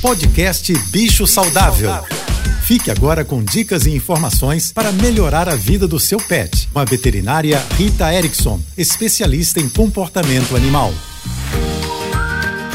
Podcast Bicho Saudável. Fique agora com dicas e informações para melhorar a vida do seu pet. Com a veterinária Rita Erickson, especialista em comportamento animal.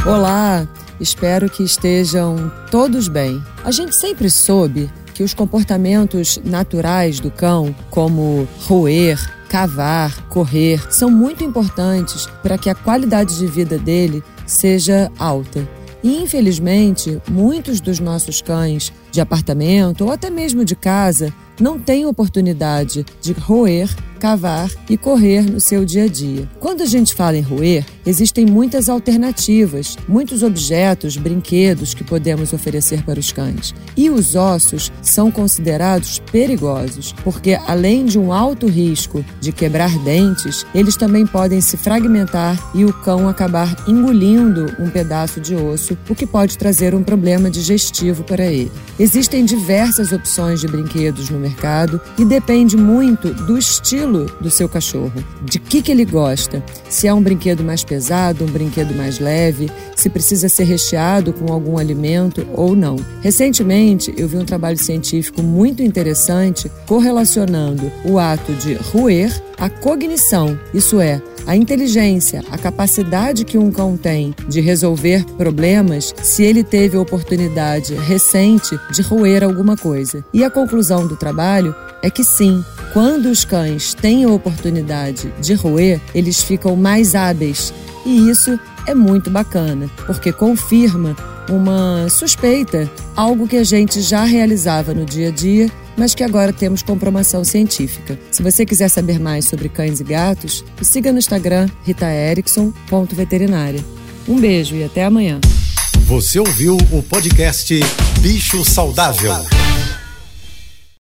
Olá, espero que estejam todos bem. A gente sempre soube que os comportamentos naturais do cão, como roer, cavar, correr, são muito importantes para que a qualidade de vida dele seja alta. Infelizmente, muitos dos nossos cães de apartamento ou até mesmo de casa não têm oportunidade de roer cavar e correr no seu dia a dia. Quando a gente fala em roer, existem muitas alternativas, muitos objetos, brinquedos que podemos oferecer para os cães. E os ossos são considerados perigosos, porque além de um alto risco de quebrar dentes, eles também podem se fragmentar e o cão acabar engolindo um pedaço de osso, o que pode trazer um problema digestivo para ele. Existem diversas opções de brinquedos no mercado e depende muito do estilo do seu cachorro, de que, que ele gosta, se é um brinquedo mais pesado, um brinquedo mais leve, se precisa ser recheado com algum alimento ou não. Recentemente, eu vi um trabalho científico muito interessante correlacionando o ato de roer à cognição, isso é, a inteligência, a capacidade que um cão tem de resolver problemas se ele teve a oportunidade recente de roer alguma coisa. E a conclusão do trabalho é que sim, quando os cães têm a oportunidade de roer, eles ficam mais hábeis. E isso é muito bacana, porque confirma uma suspeita, algo que a gente já realizava no dia a dia, mas que agora temos comprovação científica. Se você quiser saber mais sobre cães e gatos, siga no Instagram ritaerickson.veterinária. Um beijo e até amanhã. Você ouviu o podcast Bicho Saudável.